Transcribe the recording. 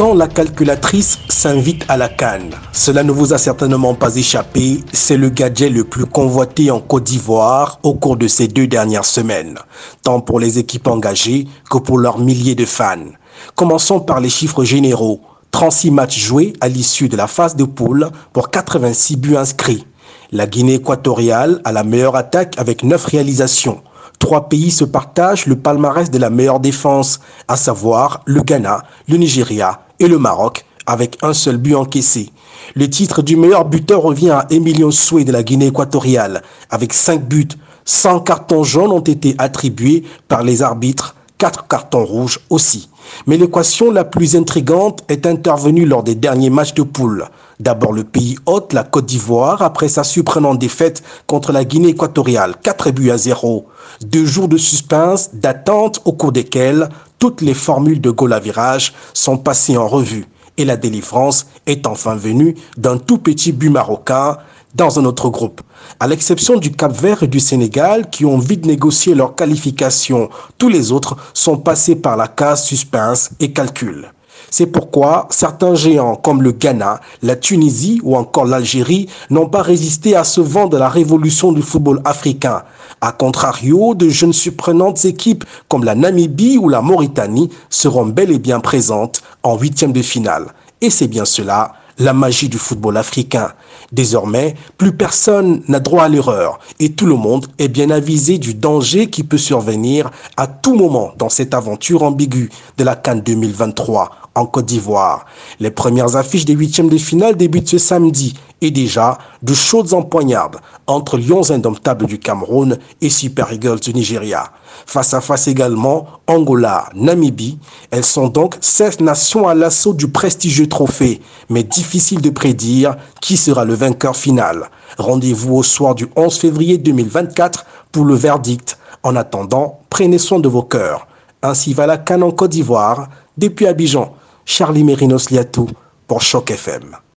Quand la calculatrice s'invite à la canne, cela ne vous a certainement pas échappé, c'est le gadget le plus convoité en Côte d'Ivoire au cours de ces deux dernières semaines, tant pour les équipes engagées que pour leurs milliers de fans. Commençons par les chiffres généraux. 36 matchs joués à l'issue de la phase de poule pour 86 buts inscrits. La Guinée équatoriale a la meilleure attaque avec 9 réalisations. Trois pays se partagent le palmarès de la meilleure défense, à savoir le Ghana, le Nigeria et le Maroc, avec un seul but encaissé. Le titre du meilleur buteur revient à Emilio Soué de la Guinée équatoriale, avec 5 buts. 100 cartons jaunes ont été attribués par les arbitres, 4 cartons rouges aussi. Mais l'équation la plus intrigante est intervenue lors des derniers matchs de poule. D'abord le pays hôte, la Côte d'Ivoire, après sa surprenante défaite contre la Guinée équatoriale, 4 buts à 0. Deux jours de suspense, d'attente au cours desquels toutes les formules de goal à virage sont passées en revue. Et la délivrance est enfin venue d'un tout petit but marocain dans un autre groupe. À l'exception du Cap Vert et du Sénégal qui ont vite négocié leur qualification, tous les autres sont passés par la case suspense et calcul. C'est pourquoi certains géants comme le Ghana, la Tunisie ou encore l'Algérie n'ont pas résisté à ce vent de la révolution du football africain. A contrario, de jeunes surprenantes équipes comme la Namibie ou la Mauritanie seront bel et bien présentes en huitième de finale. Et c'est bien cela la magie du football africain. Désormais, plus personne n'a droit à l'erreur et tout le monde est bien avisé du danger qui peut survenir à tout moment dans cette aventure ambiguë de la Cannes 2023 en Côte d'Ivoire. Les premières affiches des huitièmes de finale débutent ce samedi et déjà de chaudes empoignardes entre Lions indomptables du Cameroun et Super Eagles du Nigeria. Face à face également Angola, Namibie. Elles sont donc 16 nations à l'assaut du prestigieux trophée, mais difficile de prédire qui sera le vainqueur final. Rendez-vous au soir du 11 février 2024 pour le verdict. En attendant, prenez soin de vos cœurs. Ainsi va la canne en Côte d'Ivoire. Depuis Abidjan, Charlie Mérinos Liatou pour Choc FM.